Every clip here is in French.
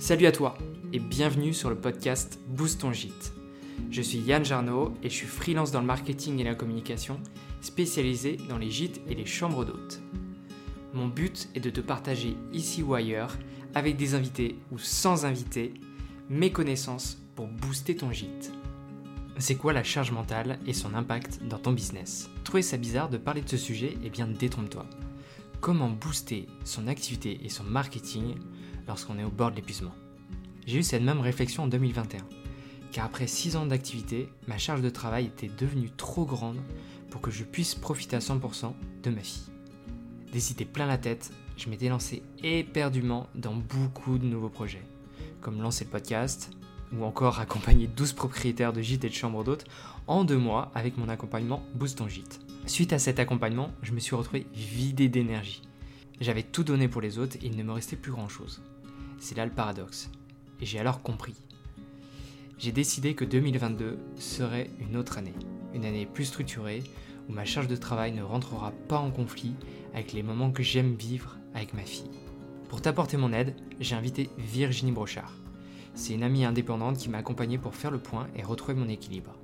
Salut à toi et bienvenue sur le podcast Boost ton gîte. Je suis Yann Jarno et je suis freelance dans le marketing et la communication, spécialisé dans les gîtes et les chambres d'hôtes. Mon but est de te partager ici ou ailleurs, avec des invités ou sans invités, mes connaissances pour booster ton gîte. C'est quoi la charge mentale et son impact dans ton business? Trouver ça bizarre de parler de ce sujet? Eh bien détrompe-toi. Comment booster son activité et son marketing lorsqu'on est au bord de l'épuisement J'ai eu cette même réflexion en 2021, car après 6 ans d'activité, ma charge de travail était devenue trop grande pour que je puisse profiter à 100% de ma fille. Des plein la tête, je m'étais lancé éperdument dans beaucoup de nouveaux projets, comme lancer le podcast, ou encore accompagner 12 propriétaires de gîtes et de chambres d'hôtes en deux mois avec mon accompagnement Boost ton gîte. Suite à cet accompagnement, je me suis retrouvé vidé d'énergie. J'avais tout donné pour les autres et il ne me restait plus grand chose. C'est là le paradoxe. Et j'ai alors compris. J'ai décidé que 2022 serait une autre année. Une année plus structurée, où ma charge de travail ne rentrera pas en conflit avec les moments que j'aime vivre avec ma fille. Pour t'apporter mon aide, j'ai invité Virginie Brochard. C'est une amie indépendante qui m'a accompagné pour faire le point et retrouver mon équilibre.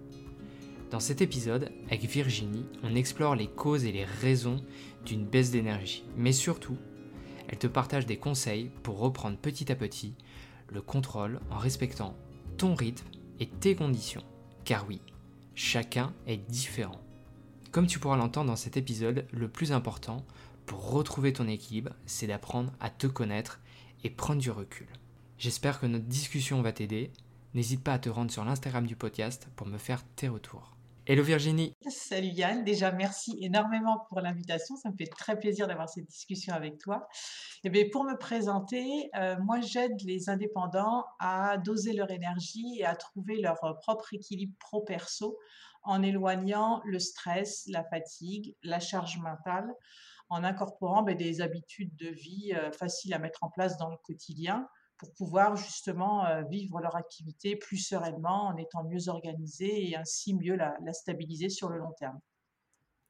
Dans cet épisode, avec Virginie, on explore les causes et les raisons d'une baisse d'énergie, mais surtout, elle te partage des conseils pour reprendre petit à petit le contrôle en respectant ton rythme et tes conditions. Car oui, chacun est différent. Comme tu pourras l'entendre dans cet épisode, le plus important pour retrouver ton équilibre, c'est d'apprendre à te connaître et prendre du recul. J'espère que notre discussion va t'aider. N'hésite pas à te rendre sur l'Instagram du podcast pour me faire tes retours. Hello Virginie. Salut Yann, déjà merci énormément pour l'invitation, ça me fait très plaisir d'avoir cette discussion avec toi. Et eh bien, pour me présenter, euh, moi j'aide les indépendants à doser leur énergie et à trouver leur propre équilibre pro-perso en éloignant le stress, la fatigue, la charge mentale, en incorporant ben, des habitudes de vie euh, faciles à mettre en place dans le quotidien pour pouvoir justement euh, vivre leur activité plus sereinement en étant mieux organisés et ainsi mieux la, stabiliser sur le long terme.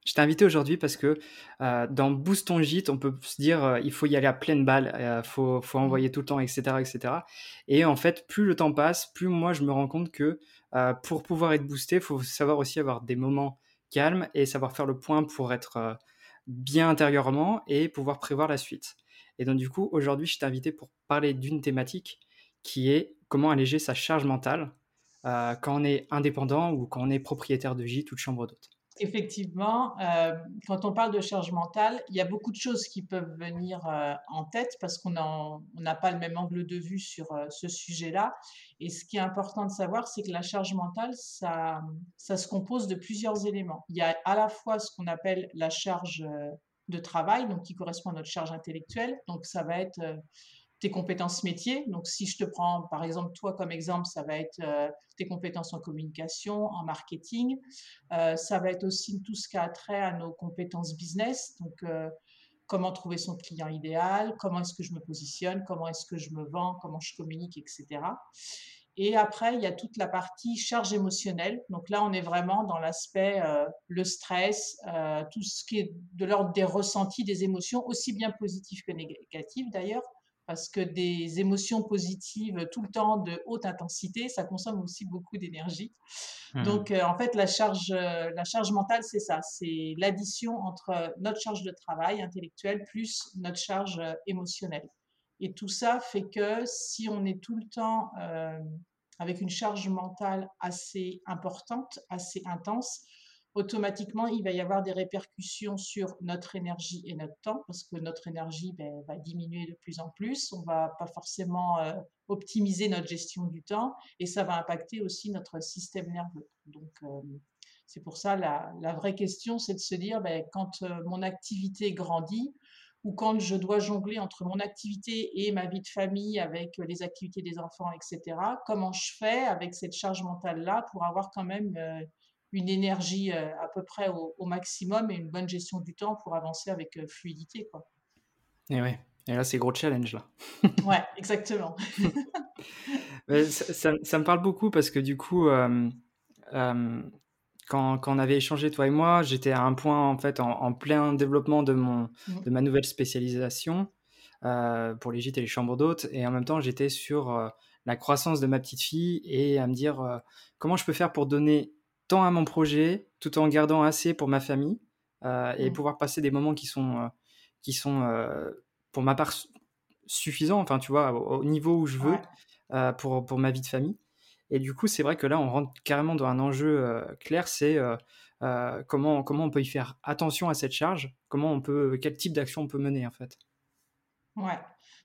Je t'ai invité aujourd'hui parce que euh, dans Boost ton gîte, on peut se dire euh, il faut y aller à pleine balle, il faut, faut, mmh. envoyer tout le temps, etc., etc. Et en fait, plus le temps passe, plus moi je me rends compte que pour pouvoir être boosté, il faut savoir aussi avoir des moments calmes et savoir faire le point pour être bien intérieurement et pouvoir prévoir la suite. Et donc, du coup, aujourd'hui, je t'ai invité pour parler d'une thématique qui est comment alléger sa charge mentale euh, quand on est indépendant ou quand on est propriétaire de gîte ou de chambre d'hôte. Effectivement, euh, quand on parle de charge mentale, il y a beaucoup de choses qui peuvent venir euh, en tête parce qu'on n'a pas le même angle de vue sur ce sujet-là. Et ce qui est important de savoir, c'est que la charge mentale, ça, ça se compose de plusieurs éléments. Il y a à la fois ce qu'on appelle la charge de travail, donc qui correspond à notre charge intellectuelle. Donc ça va être euh, tes compétences métiers. Donc si je te prends par exemple toi comme exemple, ça va être euh, tes compétences en communication, en marketing. Euh, ça va être aussi tout ce qui a trait à nos compétences business. Donc comment trouver son client idéal, comment est-ce que je me positionne, comment est-ce que je me vends, comment je communique, etc. Et après, il y a toute la partie charge émotionnelle. Donc là, on est vraiment dans l'aspect euh, le stress, euh, tout ce qui est de l'ordre des ressentis, des émotions, aussi bien positives que négatives d'ailleurs, parce que des émotions positives tout le temps de haute intensité, ça consomme aussi beaucoup d'énergie. Mmh. Donc euh, en fait, la charge, la charge mentale, c'est ça, c'est l'addition entre notre charge de travail intellectuelle plus notre charge émotionnelle. Et tout ça fait que si on est tout le temps euh, avec une charge mentale assez importante, assez intense, automatiquement, il va y avoir des répercussions sur notre énergie et notre temps, parce que notre énergie ben, va diminuer de plus en plus, on va pas forcément euh, optimiser notre gestion du temps, et ça va impacter aussi notre système nerveux. Donc, euh, c'est pour ça la, vraie question, c'est de se dire, ben, quand mon activité grandit, ou quand je dois jongler entre mon activité et ma vie de famille avec euh, les activités des enfants, etc., comment je fais avec cette charge mentale-là pour avoir quand même euh, une énergie euh, à peu près au, maximum et une bonne gestion du temps pour avancer avec fluidité. Quoi. Et ouais. Et là, c'est gros challenge là. ouais, exactement. ça, ça, me parle beaucoup parce que du coup, quand, on avait échangé, toi et moi, j'étais à un point, en fait, en, plein développement de, mon, mmh. de ma nouvelle spécialisation. pour les gîtes et les chambres d'hôtes. Et en même temps, j'étais sur la croissance de ma petite fille et à me dire comment je peux faire pour donner tant à mon projet tout en gardant assez pour ma famille et mmh. pouvoir passer des moments qui sont, qui sont pour ma part suffisants, enfin tu vois, au, niveau où je veux pour, pour ma vie de famille. Et du coup, c'est vrai que là, on rentre carrément dans un enjeu clair, c'est comment, comment on peut y faire attention à cette charge, comment on peut, quel type d'action on peut mener en fait. Ouais.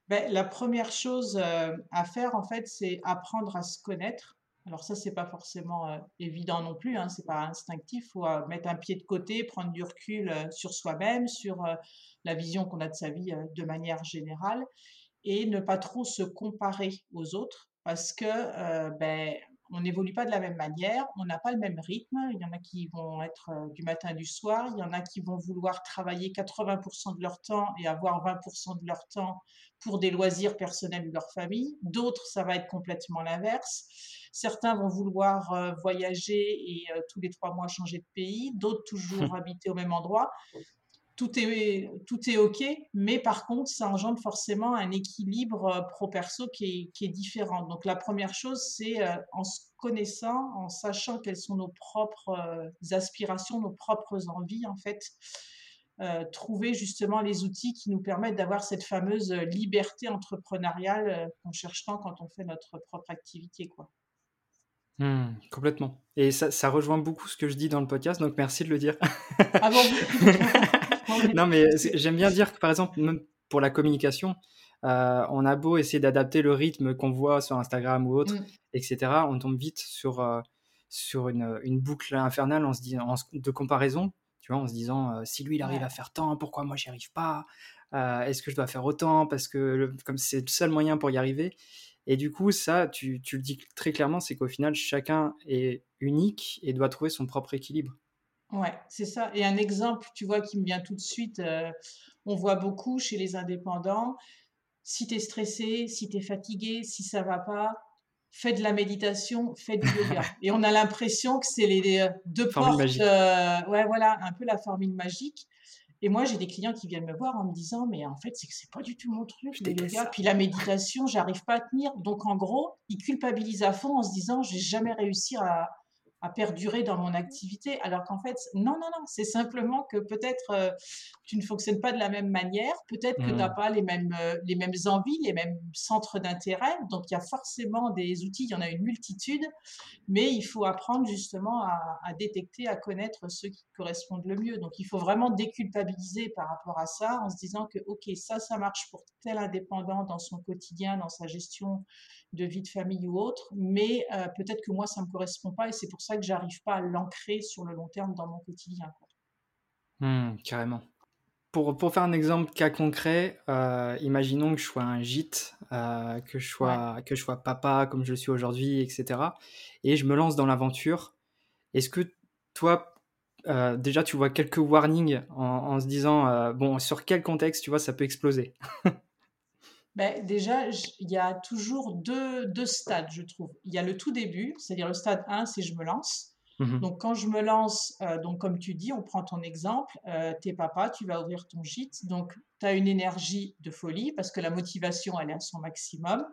Ben, la première chose à faire, en fait, c'est apprendre à se connaître. Alors ça, c'est pas forcément évident non plus, hein, c'est pas instinctif. Il faut mettre un pied de côté, prendre du recul sur soi-même, sur la vision qu'on a de sa vie de manière générale, et ne pas trop se comparer aux autres, parce que ben, on n'évolue pas de la même manière, on n'a pas le même rythme. Il y en a qui vont être du matin du soir, il y en a qui vont vouloir travailler 80% de leur temps et avoir 20% de leur temps pour des loisirs personnels de leur famille. D'autres, ça va être complètement l'inverse. Certains vont vouloir voyager et tous les trois mois changer de pays, d'autres toujours habiter au même endroit tout est, tout est OK, mais par contre, ça engendre forcément un équilibre euh, pro-perso qui est, qui est, différent. Donc, la première chose, c'est euh, en se connaissant, en sachant quelles sont nos propres euh, aspirations, nos propres envies, en fait, trouver justement les outils qui nous permettent d'avoir cette fameuse liberté entrepreneuriale qu'on cherche tant quand on fait notre propre activité, quoi. Mmh, complètement. Et ça, ça, rejoint beaucoup ce que je dis dans le podcast, donc merci de le dire. Ah bon? non, mais j'aime bien dire que, par exemple, même pour la communication, euh, on a beau essayer d'adapter le rythme qu'on voit sur Instagram ou autre, mm. etc., on tombe vite sur, euh, sur une, une, boucle infernale en se disant, de comparaison, tu vois, en se disant, euh, si lui, il arrive à faire tant, pourquoi moi, j'y arrive pas Est-ce que je dois faire autant Parce que comme c'est le seul moyen pour y arriver. Et du coup, ça, tu, tu le dis très clairement, c'est qu'au final, chacun est unique et doit trouver son propre équilibre. Ouais, c'est ça. Et un exemple, tu vois, qui me vient tout de suite, euh, on voit beaucoup chez les indépendants, si tu es stressé, si tu es fatigué, si ça va pas, fais de la méditation, fais du yoga. Et on a l'impression que c'est les euh, deux portes, euh, ouais, voilà, un peu la formule magique. Et moi, j'ai des clients qui viennent me voir en me disant, mais en fait, c'est que c'est pas du tout mon truc, le yoga. Puis la méditation, j'arrive pas à tenir. Donc, en gros, ils culpabilisent à fond en se disant, je vais jamais réussir à, à perdurer dans mon activité, alors qu'en fait, non, non, non, c'est simplement que peut-être euh, tu ne fonctionnes pas de la même manière, peut-être que tu n'as mmh. pas les mêmes, euh, les mêmes envies, les mêmes centres d'intérêt, donc il y a forcément des outils, il y en a une multitude, mais il faut apprendre justement à, à détecter, à connaître ceux qui correspondent le mieux. Donc il faut vraiment déculpabiliser par rapport à ça en se disant que, ok, ça, ça marche pour tel indépendant dans son quotidien, dans sa gestion de vie de famille ou autre, mais euh, peut-être que moi, ça ne me correspond pas et c'est pour ça que j'arrive pas à l'ancrer sur le long terme dans mon quotidien. Mmh, carrément. Pour, pour, faire un exemple cas concret, euh, imaginons que je sois un gîte, euh, que, je sois, que je sois papa comme je le suis aujourd'hui, etc. Et je me lance dans l'aventure. Est-ce que toi, déjà, tu vois quelques warnings en, en se disant, bon, sur quel contexte, tu vois, ça peut exploser? Ben, déjà, il y a toujours deux, deux, stades, je trouve. Il y a le tout début, c'est-à-dire le stade 1, c'est je me lance. Mmh donc, quand je me lance, euh, donc comme tu dis, on prend ton exemple, euh, t'es papa, tu vas ouvrir ton gîte, donc tu as une énergie de folie parce que la motivation, elle est à son maximum.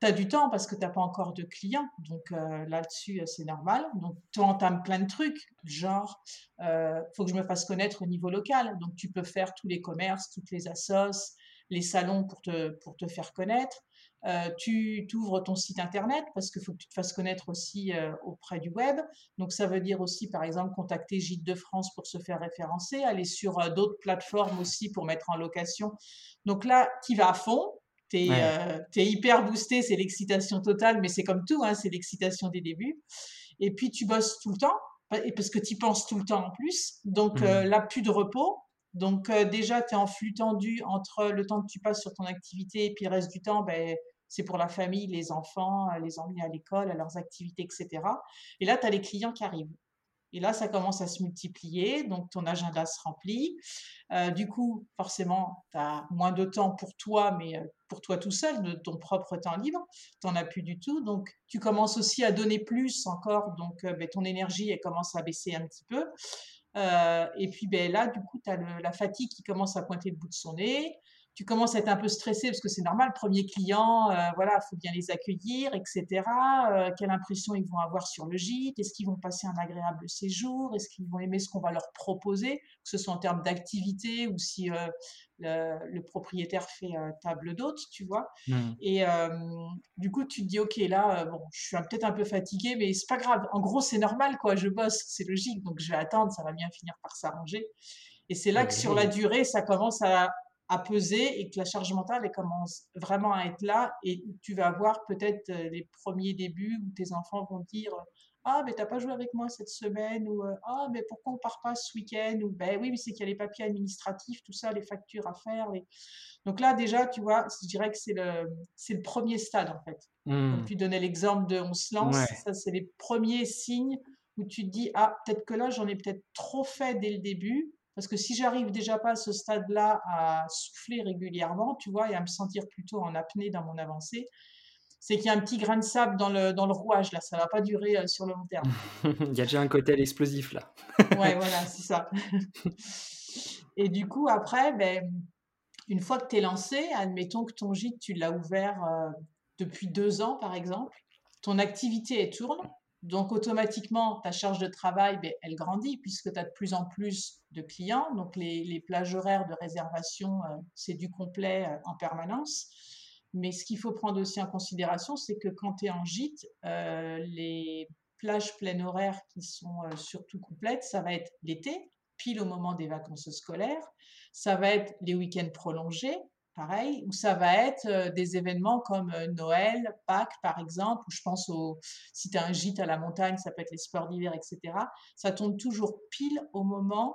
Tu as du temps parce que tu n'as pas encore de clients, donc euh, là-dessus, c'est normal. Donc, tu entames plein de trucs, genre, il faut que je me fasse connaître au niveau local. Donc, tu peux faire tous les commerces, toutes les assos, les salons pour te, pour te faire connaître. Euh, tu ouvres ton site internet parce qu'il faut que tu te fasses connaître aussi euh, auprès du web. Donc ça veut dire aussi par exemple contacter Gîte de France pour se faire référencer, aller sur euh, d'autres plateformes aussi pour mettre en location. Donc là, tu vas à fond, tu es, hyper boosté, c'est l'excitation totale, mais c'est comme tout, hein, c'est l'excitation des débuts. Et puis tu bosses tout le temps, parce que tu penses tout le temps en plus. Donc mmh. là, plus de repos. Donc euh, déjà, tu es en flux tendu entre le temps que tu passes sur ton activité et puis le reste du temps, ben, c'est pour la famille, les enfants, euh, les emmener à l'école, à leurs activités, etc. Et là, tu as les clients qui arrivent. Et là, ça commence à se multiplier, donc ton agenda se remplit. Euh, du coup, forcément, tu as moins de temps pour toi, mais pour toi tout seul, de ton propre temps libre. Tu n'en as plus du tout. Donc, tu commences aussi à donner plus encore. Donc, ben, ton énergie, elle commence à baisser un petit peu. Euh, et puis ben, là, du coup, tu la fatigue qui commence à pointer le bout de son nez. Tu commences à être un peu stressé parce que c'est normal, premier client, euh, voilà, faut bien les accueillir, etc. Euh, quelle impression ils vont avoir sur le gîte? Est-ce qu'ils vont passer un agréable séjour? Est-ce qu'ils vont aimer ce qu'on va leur proposer, que ce soit en termes d'activité ou si euh, le, propriétaire fait table d'hôte, tu vois? Mmh. Et du coup, tu te dis, ok, là, bon, je suis peut-être un peu fatigué, mais c'est pas grave. En gros, c'est normal, quoi. Je bosse, c'est logique, donc je vais attendre, ça va bien finir par s'arranger. Et c'est là que sur la durée, ça commence à, à peser et que la charge mentale elle commence vraiment à être là et tu vas avoir peut-être euh, les premiers débuts où tes enfants vont dire ah mais t'as pas joué avec moi cette semaine ou euh, ah mais pourquoi on part pas ce week-end? ou ben oui mais c'est qu'il y a les papiers administratifs tout ça les factures à faire donc là déjà tu vois je dirais que c'est le c'est le premier stade en fait. Mmh. tu donnais l'exemple de on se lance ça c'est les premiers signes où tu te dis ah peut-être que là j'en ai peut-être trop fait dès le début parce que si j'arrive déjà pas à ce stade-là à souffler régulièrement, tu vois, et à me sentir plutôt en apnée dans mon avancée, c'est qu'il y a un petit grain de sable dans le, dans le rouage, là. Ça va pas durer euh, sur le long terme. Il y a déjà un côté explosif, là. ouais, voilà, c'est ça. et du coup, après, ben, une fois que tu es lancé, admettons que ton gîte, tu l'as ouvert euh, depuis deux ans, par exemple, ton activité est tourne, donc, automatiquement, ta charge de travail, ben, elle grandit puisque tu as de plus en plus de clients. Donc, les, plages horaires de réservation, euh, c'est du complet euh, en permanence. Mais ce qu'il faut prendre aussi en considération, c'est que quand tu es en gîte, euh, les plages pleines horaires qui sont surtout complètes, ça va être l'été, pile au moment des vacances scolaires. Ça va être les week-ends prolongés, pareil, où ça va être euh, des événements comme euh, Noël, Pâques par exemple, où je pense au, si tu as un gîte à la montagne, ça peut être les sports d'hiver, etc. Ça tombe toujours pile au moment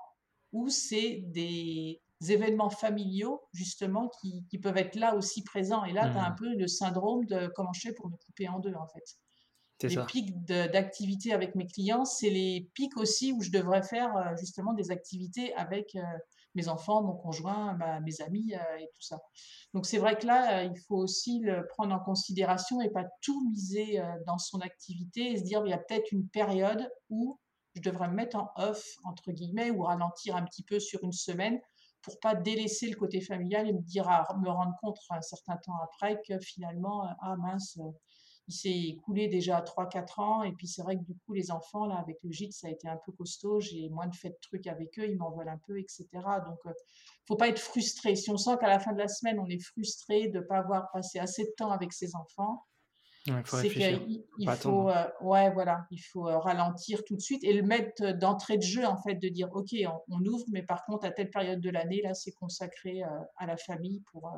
où c'est des événements familiaux, justement, qui, peuvent être là aussi présents. Et là, tu as un mmh. peu le syndrome de comment je fais pour me couper en deux, en fait. Les pics d'activité avec mes clients, c'est les pics aussi où je devrais faire euh, justement des activités avec mes enfants, mon conjoint, mes amis euh, et tout ça. Donc c'est vrai que là, euh, il faut aussi le prendre en considération et pas tout miser euh, dans son activité et se dire il y a peut-être une période où je devrais me mettre en off entre guillemets ou ralentir un petit peu sur une semaine pour pas délaisser le côté familial et me dire me rendre compte un certain temps après que finalement ah mince il s'est écoulé déjà 3-4 ans. Et puis c'est vrai que du coup, les enfants, là, avec le gîte, ça a été un peu costaud. J'ai moins de fait de trucs avec eux, ils m'en veulent un peu, etc. Donc, il euh, faut pas être frustré. Si on sent qu'à la fin de la semaine, on est frustré de ne pas avoir passé assez de temps avec ses enfants, c'est qu'il faut, euh, ouais, voilà, il faut euh, ralentir tout de suite et le mettre d'entrée de jeu, en fait, de dire, OK, on, ouvre, mais par contre, à telle période de l'année, là, c'est consacré à la famille pour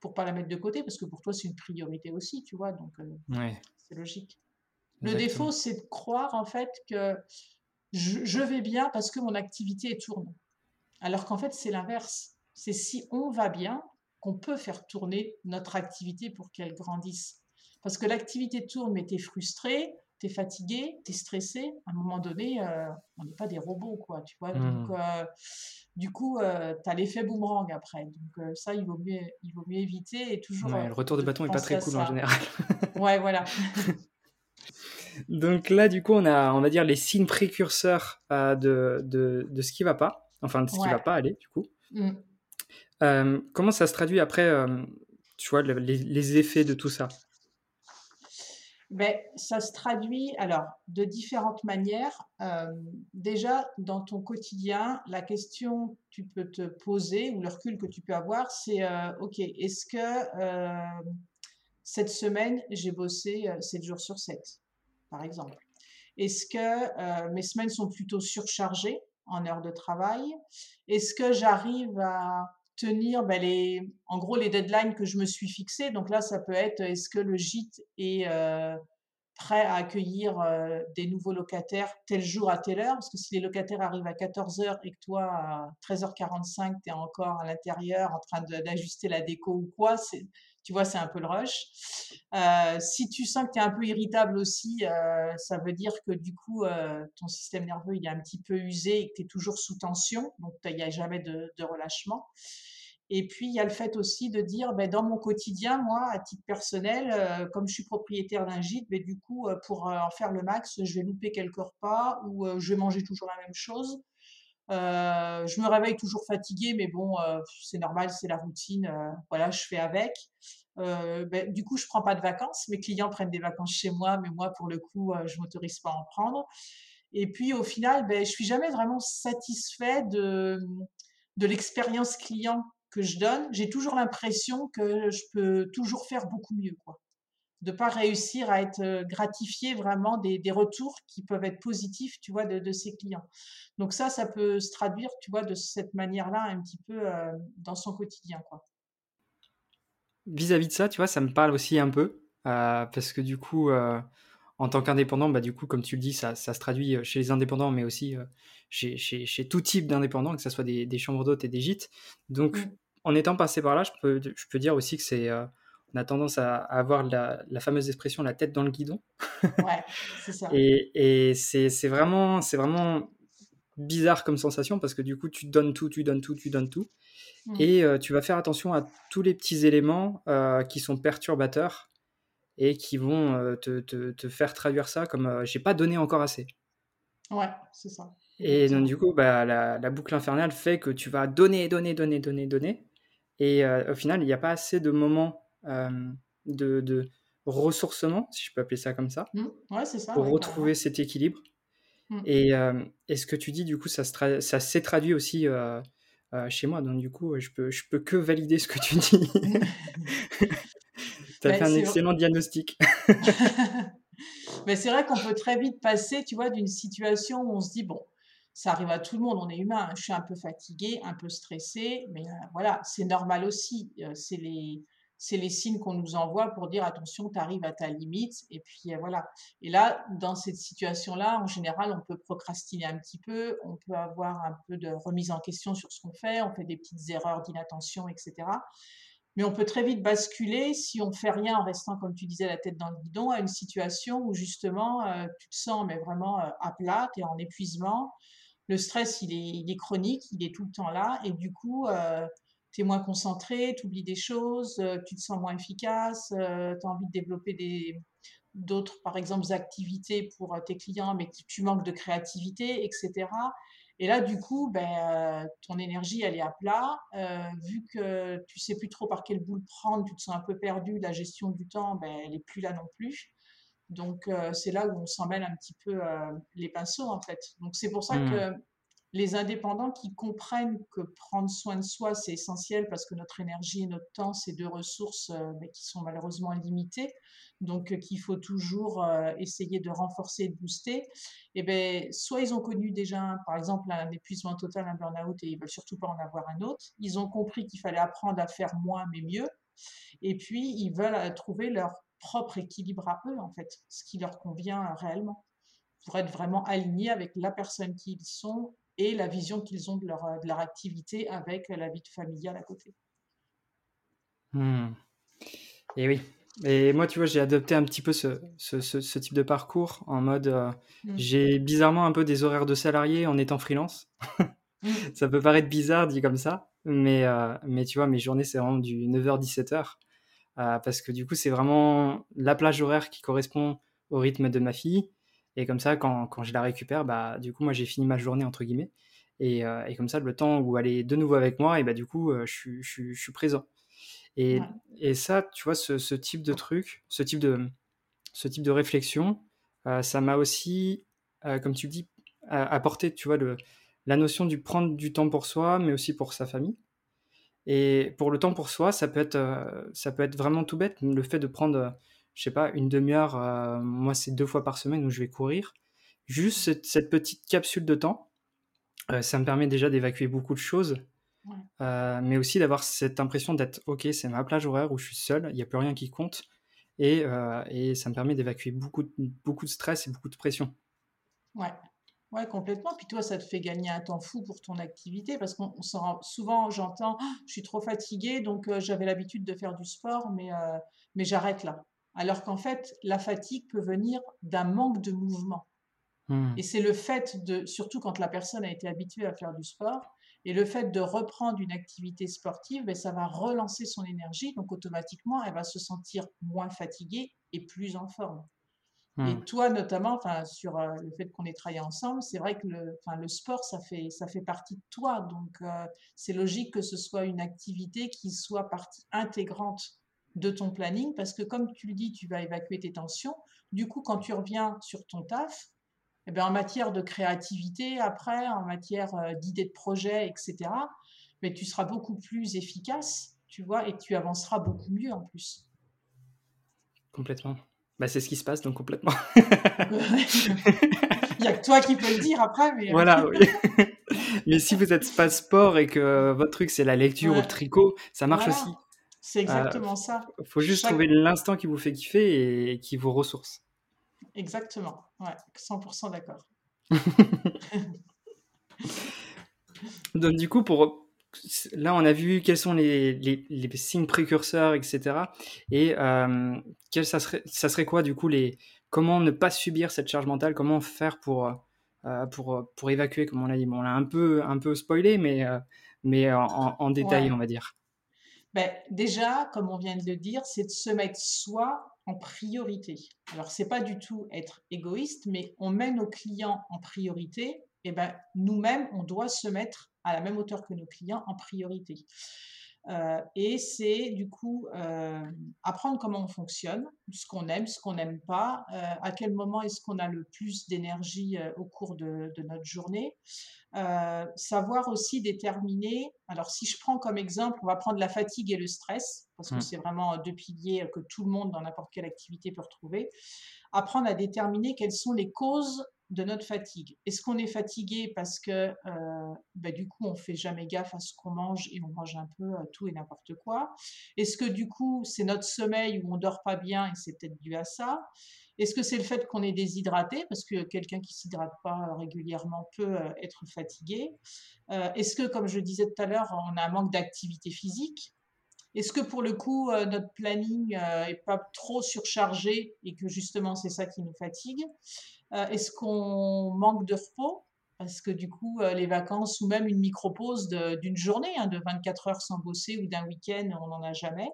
pour pas la mettre de côté, parce que pour toi, c'est une priorité aussi, tu vois, donc euh, c'est logique. Le défaut, c'est de croire, en fait, que je, vais bien parce que mon activité tourne. Alors qu'en fait, c'est l'inverse. C'est si on va bien qu'on peut faire tourner notre activité pour qu'elle grandisse. Parce que l'activité tourne, mais tu es frustré, tu es fatigué, tu es stressé. À un moment donné, euh, on n'est pas des robots, quoi, tu vois. Donc, mmh. euh, du coup, euh, tu as l'effet boomerang après. Donc euh, ça, il vaut mieux, il vaut mieux éviter et toujours. le retour de bâton n'est pas très cool en général. ouais, voilà. Donc là, du coup, on a, on va dire, les signes précurseurs de, de, de, ce qui va pas, enfin de ce qui va pas aller, du coup. Mmh. comment ça se traduit après, tu vois, les, les, effets de tout ça? Ben, ça se traduit alors de différentes manières. Euh, déjà, dans ton quotidien, la question que tu peux te poser ou le recul que tu peux avoir, c'est euh, OK, est-ce que euh, cette semaine, j'ai bossé 7 jours sur 7, par exemple? Est-ce que mes semaines sont plutôt surchargées en heures de travail? Est-ce que j'arrive à tenir ben, les, en gros les deadlines que je me suis fixées. Donc là, ça peut être est-ce que le gîte est euh, prêt à accueillir euh, des nouveaux locataires tel jour à telle heure? Parce que si les locataires arrivent à 14h et que toi, à 13h45, tu es encore à l'intérieur en train d'ajuster la déco ou quoi, tu vois, c'est un peu le rush. Euh, si tu sens que tu es un peu irritable aussi, ça veut dire que du coup, ton système nerveux il est un petit peu usé et que tu es toujours sous tension, donc il n'y a jamais de, de relâchement. Et puis, il y a le fait aussi de dire, ben, dans mon quotidien, moi, à titre personnel, euh, comme je suis propriétaire d'un gîte, ben, du coup, euh, pour euh, en faire le max, je vais louper quelques repas ou je vais manger toujours la même chose. Je me réveille toujours fatiguée, mais bon, c'est normal, c'est la routine. voilà, je fais avec. Ben, du coup, je prends pas de vacances. Mes clients prennent des vacances chez moi, mais moi, pour le coup, je m'autorise pas à en prendre. Et puis, au final, ben, je suis jamais vraiment satisfait de, de l'expérience client que je donne. J'ai toujours l'impression que je peux toujours faire beaucoup mieux, quoi de pas réussir à être gratifié vraiment des, des, retours qui peuvent être positifs, tu vois, de, de, ses clients. Donc ça, ça peut se traduire, tu vois, de cette manière-là un petit peu dans son quotidien, quoi. Vis-à-vis de ça, tu vois, ça me parle aussi un peu, euh, parce que du coup, euh, en tant qu'indépendant, bah, du coup, comme tu le dis, ça, ça, se traduit chez les indépendants, mais aussi chez, chez, chez, tout type d'indépendants, que ce soit des, des chambres d'hôtes et des gîtes. Donc, mmh. en étant passé par là, je peux, je peux dire aussi que c'est on a tendance à, avoir la, fameuse expression la tête dans le guidon. Ouais, c'est ça. et, c'est vraiment, vraiment bizarre comme sensation parce que du coup, tu donnes tout, tu donnes tout, tu donnes tout. Mmh. Et euh, tu vas faire attention à tous les petits éléments euh, qui sont perturbateurs et qui vont euh, te, faire traduire ça comme j'ai pas donné encore assez. Ouais, c'est ça. Et donc, du coup, bah, la, la, boucle infernale fait que tu vas donner, donner, donner, donner, donner. Et au final, il n'y a pas assez de moments euh, de, ressourcement, si je peux appeler ça comme ça, mmh. ça, pour retrouver cet équilibre. Mmh. Et, euh, et, ce que tu dis, du coup, ça, s'est traduit aussi euh, chez moi. Donc, du coup, je peux, je peux que valider ce que tu dis. tu as fait un excellent diagnostic. Mais c'est vrai qu'on peut très vite passer, tu vois, d'une situation où on se dit, bon, ça arrive à tout le monde, on est humain, hein. je suis un peu fatigué, un peu stressé, mais voilà, c'est normal aussi. c'est les c'est les signes qu'on nous envoie pour dire attention, tu arrives à ta limite. Et puis euh, voilà. Et là, dans cette situation-là, en général, on peut procrastiner un petit peu, on peut avoir un peu de remise en question sur ce qu'on fait, on fait des petites erreurs d'inattention, etc. Mais on peut très vite basculer, si on fait rien en restant, comme tu disais, la tête dans le guidon, à une situation où justement, euh, tu te sens mais vraiment euh, à plat, tu es en épuisement. Le stress, il est, il est, chronique, il est tout le temps là. Et du coup, tu es moins concentré, tu oublies des choses, euh, tu te sens moins efficace, euh, tu as envie de développer des, d'autres, par exemple, activités pour euh, tes clients, mais tu manques de créativité, etc. Et là, du coup, ben, ton énergie, elle est à plat. vu que tu sais plus trop par quel bout le prendre, tu te sens un peu perdu, la gestion du temps, ben, elle est plus là non plus. Donc, c'est là où on s'en mêle un petit peu les pinceaux, en fait. Donc, c'est pour ça mmh. que les indépendants qui comprennent que prendre soin de soi, c'est essentiel parce que notre énergie et notre temps, c'est deux ressources euh, qui sont malheureusement limitées, donc euh, qu'il faut toujours euh, essayer de renforcer et de booster, et eh ben, soit ils ont connu déjà, par exemple, un épuisement total, un burn-out, et ils veulent surtout pas en avoir un autre. Ils ont compris qu'il fallait apprendre à faire moins mais mieux, et puis ils veulent trouver leur propre équilibre à eux, en fait, ce qui leur convient réellement, pour être vraiment alignés avec la personne qu'ils sont et la vision qu'ils ont de leur, de leur activité avec la vie familiale à côté. Hmm. Et oui. Et moi, tu vois, j'ai adopté un petit peu ce, ce, ce, type de parcours en mode euh, hmm. j'ai bizarrement un peu des horaires de salarié en étant freelance. Hmm. ça peut paraître bizarre dit comme ça, mais, euh, mais tu vois, mes journées, c'est vraiment du 9h-17h. Euh, parce que du coup, c'est vraiment la plage horaire qui correspond au rythme de ma fille. Et comme ça, quand, quand, je la récupère, bah, du coup, moi, j'ai fini ma journée, entre guillemets. Et, euh, et, comme ça, le temps où elle est de nouveau avec moi, et bah, du coup, euh, je, je, je, suis présent. Et, et, ça, tu vois, ce, ce, type de truc, ce type de, ce type de réflexion, euh, ça m'a aussi, comme tu dis, apporté, tu vois, le, la notion du prendre du temps pour soi, mais aussi pour sa famille. Et pour le temps pour soi, ça peut être, ça peut être vraiment tout bête. Le fait de prendre je sais pas, une demi-heure, euh, moi c'est deux fois par semaine où je vais courir. Juste cette, petite capsule de temps, euh, ça me permet déjà d'évacuer beaucoup de choses, euh, mais aussi d'avoir cette impression d'être ok, c'est ma plage horaire où je suis seul, il n'y a plus rien qui compte, et, et ça me permet d'évacuer beaucoup, beaucoup de stress et beaucoup de pression. Ouais. Ouais, complètement. Puis toi, ça te fait gagner un temps fou pour ton activité parce qu'on s'en souvent, j'entends, «Ah, je suis trop fatiguée, donc j'avais l'habitude de faire du sport, mais, mais j'arrête là. Alors qu'en fait, la fatigue peut venir d'un manque de mouvement. Hmm. Et c'est le fait de, surtout quand la personne a été habituée à faire du sport, et le fait de reprendre une activité sportive, ben, ça va relancer son énergie, donc automatiquement, elle va se sentir moins fatiguée et plus en forme. Et Mmh. toi, notamment, enfin, sur euh, le fait qu'on ait travaillé ensemble, c'est vrai que le, le sport, ça fait, ça fait partie de toi. Donc, euh, c'est logique que ce soit une activité qui soit partie intégrante de ton planning, parce que comme tu le dis, tu vas évacuer tes tensions. Du coup, quand tu reviens sur ton taf, eh ben, en matière de créativité, après, en matière euh, d'idées de projet, etc., mais tu seras beaucoup plus efficace, tu vois, et tu avanceras beaucoup mieux en plus. Complètement. Bah, c'est ce qui se passe, donc complètement. Il n'y a que toi qui peux le dire après, mais... euh, Voilà, oui. Mais si vous n'êtes pas sport et que votre truc c'est la lecture ou le tricot, ça marche Voilà. aussi. C'est exactement ça. Faut juste Chaque- trouver l'instant qui vous fait kiffer et qui vous ressource. Exactement. Ouais, 100% d'accord. Donc du coup, pour là, on a vu quels sont les, les, les signes précurseurs, etc. Et euh, quel, ça, serait, ça serait quoi du coup les comment ne pas subir cette charge mentale? Comment faire pour euh, pour, pour évacuer, comme on l'a dit? Bon, On l'a un peu un peu spoilé, mais euh, mais en, en détail, Ouais. on va dire. Ben, déjà, comme on vient de le dire, c'est de se mettre soi en priorité. Alors, c'est pas du tout être égoïste, mais on met nos clients en priorité. Et ben, nous-mêmes, on doit se mettre à la même hauteur que nos clients en priorité. Euh, et c'est du coup euh, apprendre comment on fonctionne, ce qu'on aime, ce qu'on n'aime pas, euh, à quel moment est-ce qu'on a le plus d'énergie au cours de, de notre journée. Savoir aussi déterminer, alors si je prends comme exemple, on va prendre la fatigue et le stress, parce que Mm. c'est vraiment deux piliers que tout le monde dans n'importe quelle activité peut retrouver, apprendre à déterminer quelles sont les causes de notre fatigue. Est-ce qu'on est fatigué parce que euh, bah, du coup on fait jamais gaffe à ce qu'on mange et on mange un peu euh, tout et n'importe quoi? Est-ce que du coup c'est notre sommeil où on dort pas bien et c'est peut-être dû à ça? Est-ce que c'est le fait qu'on est déshydraté parce que quelqu'un qui s'hydrate pas euh, régulièrement peut être fatigué? Est-ce que comme je disais tout à l'heure on a un manque d'activité physique? Est-ce que pour le coup, notre planning euh, est pas trop surchargé et que justement c'est ça qui nous fatigue? Est-ce qu'on manque de repos? Parce que du coup, euh, les vacances ou même une micro-pause d'une journée, hein, de 24 heures sans bosser ou d'un week-end, on n'en a jamais.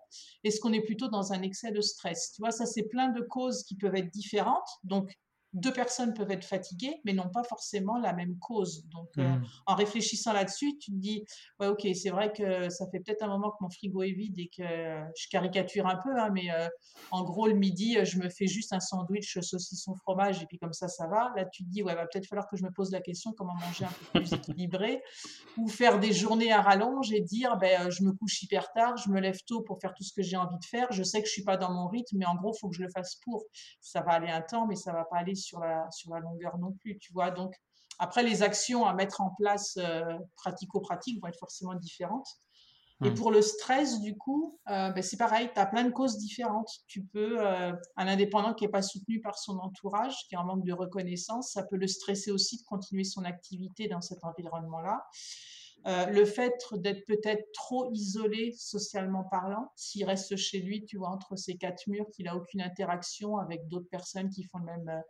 Est-ce qu'on est plutôt dans un excès de stress? Tu vois, ça c'est plein de causes qui peuvent être différentes. Donc, deux personnes peuvent être fatiguées, mais n'ont pas forcément la même cause. Donc, euh, Mm. en réfléchissant là-dessus, tu te dis, ouais, ok, c'est vrai que ça fait peut-être un moment que mon frigo est vide et que je caricature un peu, hein, mais euh, en gros, le midi, euh, je me fais juste un sandwich saucisson fromage et puis comme ça, ça va. Là, tu te dis, ouais, va peut-être falloir que je me pose la question comment manger un peu plus équilibré ou faire des journées à rallonge et dire, ben, je me couche hyper tard, je me lève tôt pour faire tout ce que j'ai envie de faire. Je sais que je suis pas dans mon rythme, mais en gros, il faut que je le fasse pour. Ça va aller un temps, mais ça va pas aller sur la, sur la longueur non plus, tu vois. Donc, après, les actions à mettre en place euh, pratico-pratiques vont être forcément différentes. Et Mm. pour le stress, du coup, euh, ben, c'est pareil, tu as plein de causes différentes. Tu peux, euh, un indépendant qui n'est pas soutenu par son entourage, qui est en manque de reconnaissance, ça peut le stresser aussi de continuer son activité dans cet environnement-là. Euh, le fait d'être peut-être trop isolé socialement parlant, s'il reste chez lui, tu vois, entre ces quatre murs, qu'il n'a aucune interaction avec d'autres personnes qui font le même, euh,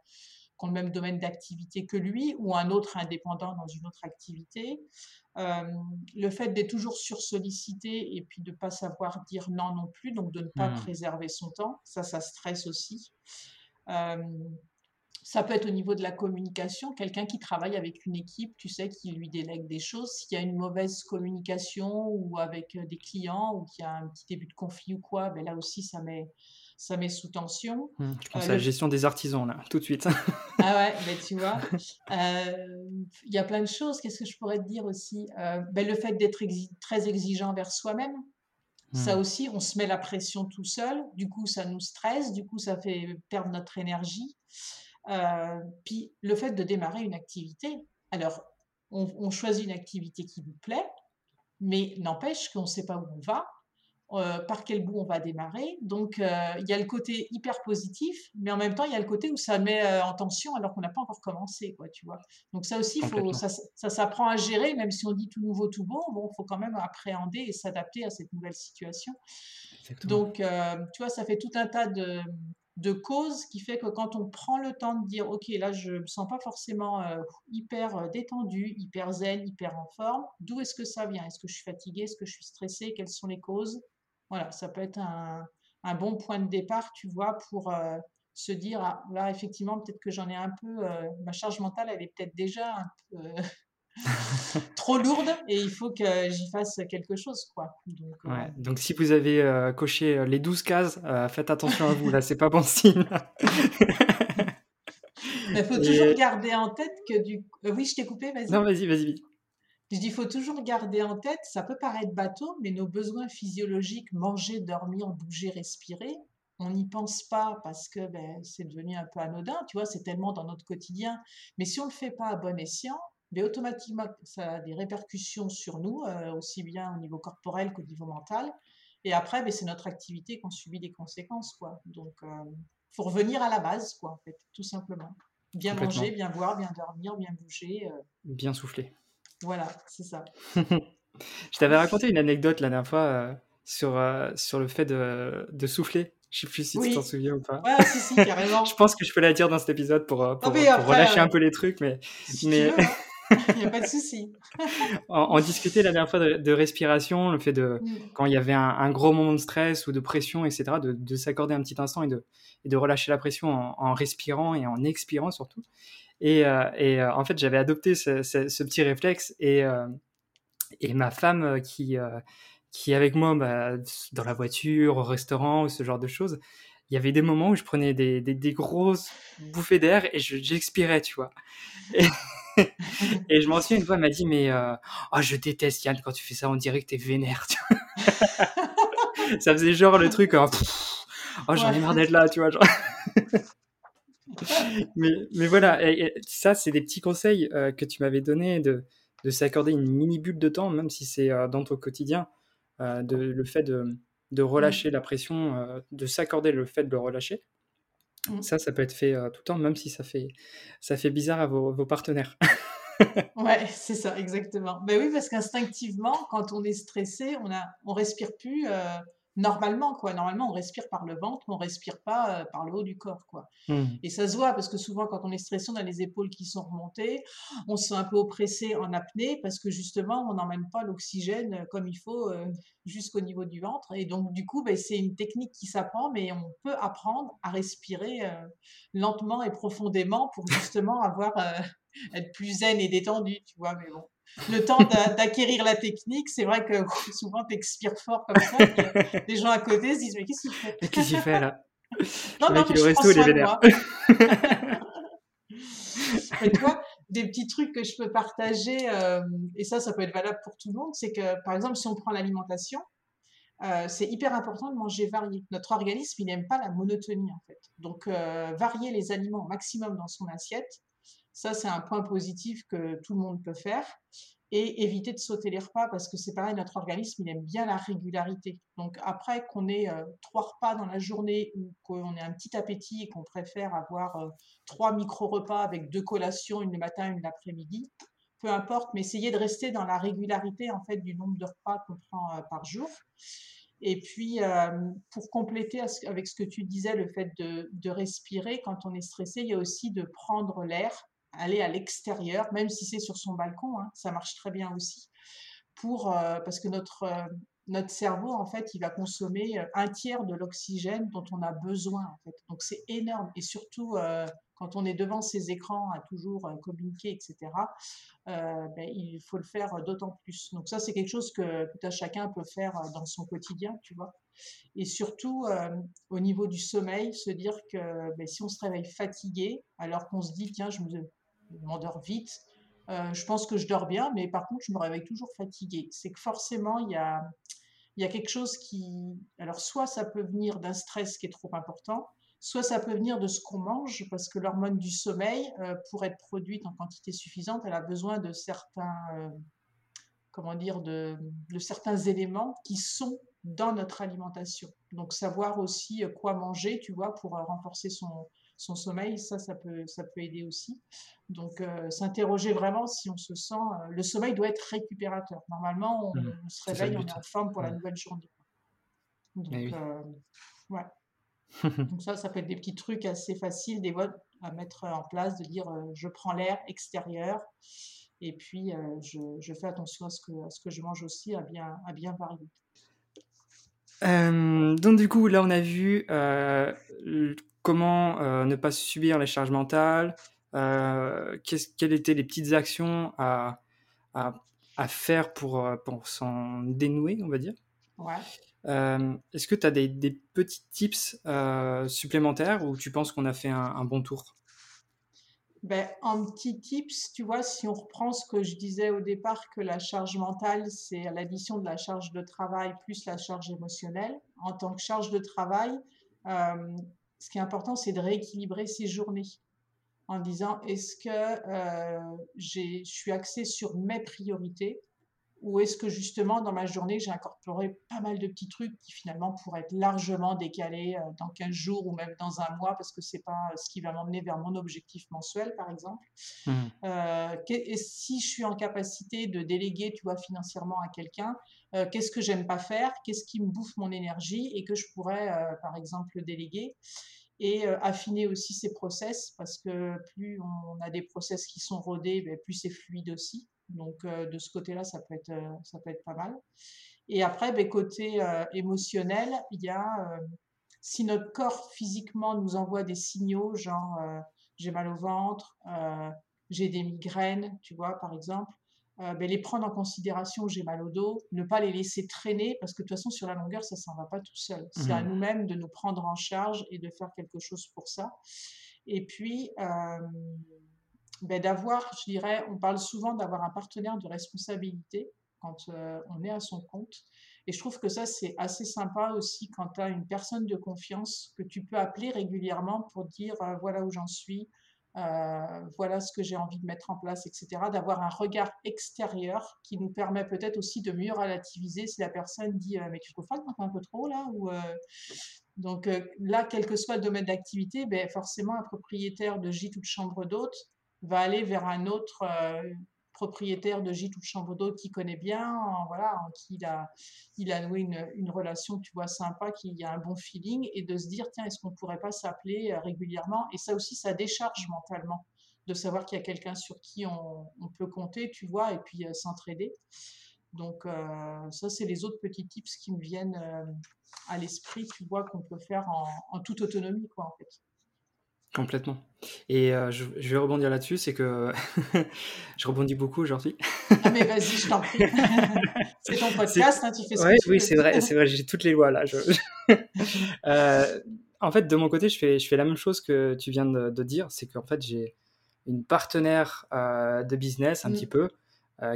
qui ont le même domaine d'activité que lui, ou un autre indépendant dans une autre activité. Euh, le fait d'être toujours sursollicité et puis de ne pas savoir dire non non plus, donc de ne pas Mm. préserver son temps, ça, ça stresse aussi. Ça peut être au niveau de la communication, quelqu'un qui travaille avec une équipe, tu sais, qui lui délègue des choses. S'il y a une mauvaise communication ou avec euh, des clients ou qu'il y a un petit début de conflit ou quoi, ben là aussi, ça met, ça met sous tension. Mm. Je pense Euh, à la le- gestion des artisans là, tout de suite. Ah ouais, ben tu vois, euh, il y a plein de choses. Qu'est-ce que je pourrais te dire aussi Euh, ben Le fait d'être exi- très exigeant envers soi-même, ça Mm. aussi, on se met la pression tout seul. Du coup, ça nous stresse. Du coup, ça fait perdre notre énergie. Euh, puis le fait de démarrer une activité. Alors, on, on choisit une activité qui nous plaît, mais n'empêche qu'on ne sait pas où on va, euh, par quel bout on va démarrer. Donc, euh, il y a le côté hyper positif, mais en même temps, il y a le côté où ça met euh, en tension alors qu'on n'a pas encore commencé, quoi, tu vois. Donc ça aussi, faut, ça, ça s'apprend à gérer, même si on dit tout nouveau, tout. Bon, il faut quand même appréhender et s'adapter à cette nouvelle situation. Exactement. Donc, tu vois, ça fait tout un tas de, de causes qui fait que quand on prend le temps de dire, OK, là, je me sens pas forcément euh, hyper euh, détendu, hyper zen, hyper en forme, d'où est-ce que ça vient? Est-ce que je suis fatiguée? Est-ce que je suis stressée? Quelles sont les causes? Voilà, ça peut être un, un bon point de départ, tu vois, pour, euh, se dire, ah, là, effectivement, peut-être que j'en ai un peu, ma charge mentale, elle est peut-être déjà un peu trop lourde et il faut que j'y fasse quelque chose. Quoi. Donc, ouais, donc si vous avez coché les 12 cases, faites attention à vous, là, c'est pas bon signe. Il faut toujours garder en tête que du. oui, je t'ai coupé, vas-y. Non, vas-y, vas-y. Je dis, il faut toujours garder en tête, ça peut paraître bateau, mais nos besoins physiologiques, manger, dormir, bouger, respirer, on n'y pense pas parce que ben, c'est devenu un peu anodin, tu vois, c'est tellement dans notre quotidien. Mais si on ne le fait pas à bon escient, ben, automatiquement, ça a des répercussions sur nous, euh, aussi bien au niveau corporel qu'au niveau mental. Et après, ben, c'est notre activité qu'on subit des conséquences, quoi. Donc, il euh, faut revenir à la base, quoi, en fait, tout simplement. Bien manger, bien boire, bien dormir, bien bouger. Euh. Bien souffler. Voilà, c'est ça. Je t'avais raconté une anecdote la dernière fois sur, sur le fait de, de souffler. Je sais plus si tu t'en souviens ou pas. Ouais, si, si, carrément. je pense que je peux la dire dans cet épisode pour, pour, relâcher un peu les trucs, mais. mais... Il n'y a pas de souci. on, discutait la dernière fois de, respiration, le fait de, mm. quand il y avait un, gros moment de stress ou de pression, etc., de, s'accorder un petit instant et de, et de relâcher la pression en, respirant et en expirant surtout. Et, euh, et euh, en fait, j'avais adopté ce, ce, petit réflexe et, euh, et ma femme qui, qui est avec moi bah, dans la voiture, au restaurant ou ce genre de choses, il y avait des moments où je prenais des, des, des grosses bouffées d'air et j'expirais, tu vois. Et, et je m'en souviens une fois, elle m'a dit, mais euh, oh, je déteste Yann quand tu fais ça, dirait que t'es vénère. Tu ça faisait genre le truc, hein, oh, j'en ai marre d'être là, tu vois. Mais, voilà, ça, c'est des petits conseils euh, que tu m'avais donné de, de s'accorder une mini bulle de temps, même si c'est euh, dans ton quotidien, de, le fait de, de relâcher la pression, de s'accorder le fait de le relâcher. Mmh. Ça, ça peut être fait tout le temps, même si ça fait, ça fait bizarre à vos, vos partenaires. ouais, c'est ça, exactement. Mais oui, parce qu'instinctivement, quand on est stressé, on a, on respire plus normalement, quoi. Normalement, on respire par le ventre, mais on respire pas euh, par le haut du corps, quoi. Mmh. Et ça se voit parce que souvent, quand on est stressé, on a les épaules qui sont remontées, on se sent un peu oppressé en apnée parce que justement, on n'emmène pas l'oxygène euh, comme il faut euh, jusqu'au niveau du ventre. Et donc, du coup, ben, c'est une technique qui s'apprend, mais on peut apprendre à respirer lentement et profondément pour justement avoir être plus zen et détendu, tu vois. Mais bon le temps d'acquérir la technique, c'est vrai que souvent tu expires fort comme ça. les gens à côté se disent Mais qu'est-ce qu'il fait? Qu'est-ce qu'il fait là? Non, non, mais je resto, il est Et toi, des petits trucs que je peux partager, euh, et ça, ça peut être valable pour tout le monde, c'est que par exemple, si on prend l'alimentation, euh, c'est hyper important de manger varié. Notre organisme, il n'aime pas la monotonie en fait. Donc, euh, varier les aliments au maximum dans son assiette, ça, c'est un point positif que tout le monde peut faire. Et éviter de sauter les repas parce que c'est pareil, notre organisme, il aime bien la régularité. Donc après qu'on ait euh, trois repas dans la journée ou qu'on ait un petit appétit et qu'on préfère avoir euh, trois micro-repas avec deux collations, une le matin, une l'après-midi, peu importe, mais essayer de rester dans la régularité en fait du nombre de repas qu'on prend euh, par jour. Et puis, pour compléter avec ce que tu disais, le fait de, respirer quand on est stressé, il y a aussi de prendre l'air aller à l'extérieur, même si c'est sur son balcon, hein, ça marche très bien aussi, pour, euh, parce que notre, euh, notre cerveau, en fait, il va consommer euh, un tiers de l'oxygène dont on a besoin. Donc c'est énorme. Et surtout, quand on est devant ces écrans à toujours communiquer, etc., ben, il faut le faire d'autant plus. Donc ça, c'est quelque chose que tout à chacun peut faire dans son quotidien, tu vois. Et surtout, au niveau du sommeil, se dire que ben, si on se réveille fatigué, alors qu'on se dit, tiens, je me je m'endors vite. Euh, je pense que je dors bien, mais par contre, je me réveille toujours fatiguée. C'est que forcément, il y a, y a quelque chose qui... Alors, soit ça peut venir d'un stress qui est trop important, soit ça peut venir de ce qu'on mange, parce que l'hormone du sommeil, euh, pour être produite en quantité suffisante, elle a besoin de certains, euh, comment dire, de, de, certains éléments qui sont dans notre alimentation. Donc, savoir aussi quoi manger, tu vois, pour renforcer son, son sommeil, ça, ça peut, ça peut aider aussi. Donc, euh, s'interroger vraiment si on se sent. Euh, le sommeil doit être récupérateur. Normalement, on, mmh. se réveille, on est en forme pour la nouvelle journée. Donc, eh euh, ouais. Donc, ça, ça peut être des petits trucs assez faciles, des votes à mettre en place, de dire je prends l'air extérieur. Et puis, je, je, fais attention à ce, que, à ce que je mange aussi, à bien, à bien varier. Euh, donc du coup, là, on a vu euh, comment ne pas subir les charges mentales, quelles étaient les petites actions à, à, faire pour, pour s'en dénouer, on va dire. Ouais. Est-ce que tu as des, des, petits tips supplémentaires ou tu penses qu'on a fait un, bon tour? Ben, en petit tips, tu vois, si on reprend ce que je disais au départ, que la charge mentale, c'est l'addition de la charge de travail plus la charge émotionnelle. En tant que charge de travail, ce qui est important, c'est de rééquilibrer ses journées en disant est-ce que euh, je suis axé sur mes priorités ou est-ce que justement dans ma journée j'ai incorporé pas mal de petits trucs qui finalement pourraient être largement décalés euh, dans 15 jours ou même dans un mois parce que c'est pas ce qui va m'emmener vers mon objectif mensuel par exemple. Mmh. Euh, et si je suis en capacité de déléguer, tu vois, financièrement à quelqu'un, euh, qu'est-ce que j'aime pas faire, qu'est-ce qui me bouffe mon énergie et que je pourrais par exemple déléguer et affiner aussi ses process parce que plus on a des process qui sont rodés, ben, plus c'est fluide aussi. Donc de ce côté-là, ça peut être ça peut être pas mal. Et après, ben, côté émotionnel, il y a si notre corps physiquement nous envoie des signaux, genre j'ai mal au ventre, j'ai des migraines, tu vois, par exemple, ben, les prendre en considération, j'ai mal au dos, ne pas les laisser traîner, parce que de toute façon, sur la longueur, ça ne s'en va pas tout seul. C'est à mmh nous-mêmes de nous prendre en charge et de faire quelque chose pour ça. Et puis, ben, d'avoir, je dirais, on parle souvent d'avoir un partenaire de responsabilité quand on est à son compte. Et je trouve que ça, c'est assez sympa aussi quand tu as une personne de confiance que tu peux appeler régulièrement pour dire voilà où j'en suis, euh, voilà ce que j'ai envie de mettre en place, etc. D'avoir un regard extérieur qui nous permet peut-être aussi de mieux relativiser si la personne dit euh, mais tu trouves pas que un peu trop là? euh, donc là quel que soit le domaine d'activité, ben forcément un propriétaire de gîte ou de chambre d'hôte va aller vers un autre propriétaire de gîte ou de chambre d'hôte qui connaît bien, voilà, qui il a, il a noué une, relation, tu vois, sympa, qui y a un bon feeling, et de se dire, tiens, est-ce qu'on pourrait pas s'appeler euh, régulièrement? Et ça aussi, ça décharge mentalement, de savoir qu'il y a quelqu'un sur qui on, peut compter, tu vois, et puis euh, s'entraider. Donc euh, ça, c'est les autres petits tips qui me viennent à l'esprit, tu vois, qu'on peut faire en, en toute autonomie, quoi, en fait. Complètement. Et euh, je, vais rebondir là-dessus, c'est que je rebondis beaucoup aujourd'hui. ah mais vas-y, je t'en prie. c'est ton podcast, hein, tu fais ce que tu Oui, c'est vrai, c'est vrai, j'ai toutes les lois là. euh, en fait, de mon côté, je fais, je fais la même chose que tu viens de, dire, c'est qu'en fait, j'ai une partenaire euh, de business un mmh. petit peu,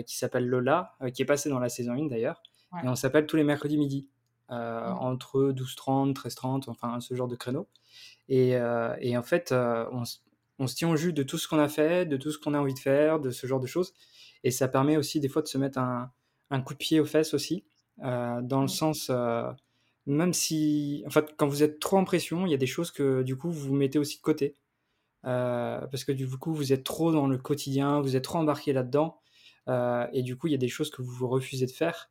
qui s'appelle Lola, qui est passée dans la saison 1 d'ailleurs, et on s'appelle tous les mercredis midi, mmh. entre 12h30, 13h30, enfin ce genre de créneau. Euh, et, en fait, euh, on, se tient au jus de tout ce qu'on a fait, de tout ce qu'on a envie de faire, de ce genre de choses. Et ça permet aussi des fois de se mettre un, coup de pied aux fesses aussi, euh, dans le sens, même si, en fait, quand vous êtes trop en pression, il y a des choses que du coup vous mettez aussi de côté. parce que du coup, vous êtes trop dans le quotidien, vous êtes trop embarqué là-dedans, et du coup, il y a des choses que vous vous refusez de faire.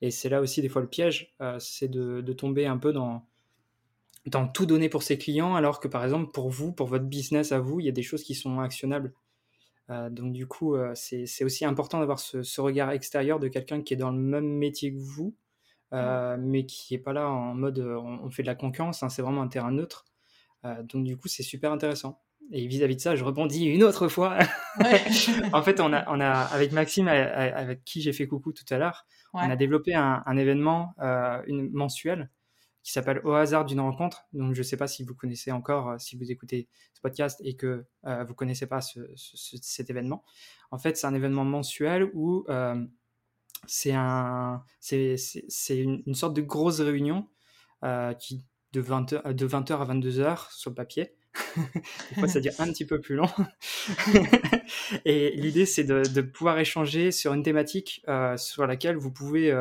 Et c'est là aussi des fois le piège, c'est de, tomber un peu dans, dans tout donner pour ses clients, alors que par exemple pour vous, pour votre business à vous, il y a des choses qui sont actionnables. Euh, donc du coup, euh, c'est aussi important d'avoir ce, regard extérieur de quelqu'un qui est dans le même métier que vous, euh, mais qui n'est pas là en mode on, fait de la concurrence, hein, c'est vraiment un terrain neutre. donc du coup, c'est super intéressant. Et vis-à-vis de ça, je rebondis une autre fois. en fait, on a, on a, avec Maxime, avec qui j'ai fait coucou tout à l'heure, on a développé un, un événement une, mensuel qui s'appelle Au hasard d'une rencontre. Donc, je ne sais pas si vous connaissez encore, euh, si vous écoutez ce podcast et que euh, vous ne connaissez pas cet événement. En fait, c'est un événement mensuel où euh, c'est un, c'est, une, une, sorte de grosse réunion qui, de 20h, de 20h à 22h sur le papier. Des fois, ça dure un petit peu plus long. et l'idée, c'est de, de, pouvoir échanger sur une thématique sur laquelle vous pouvez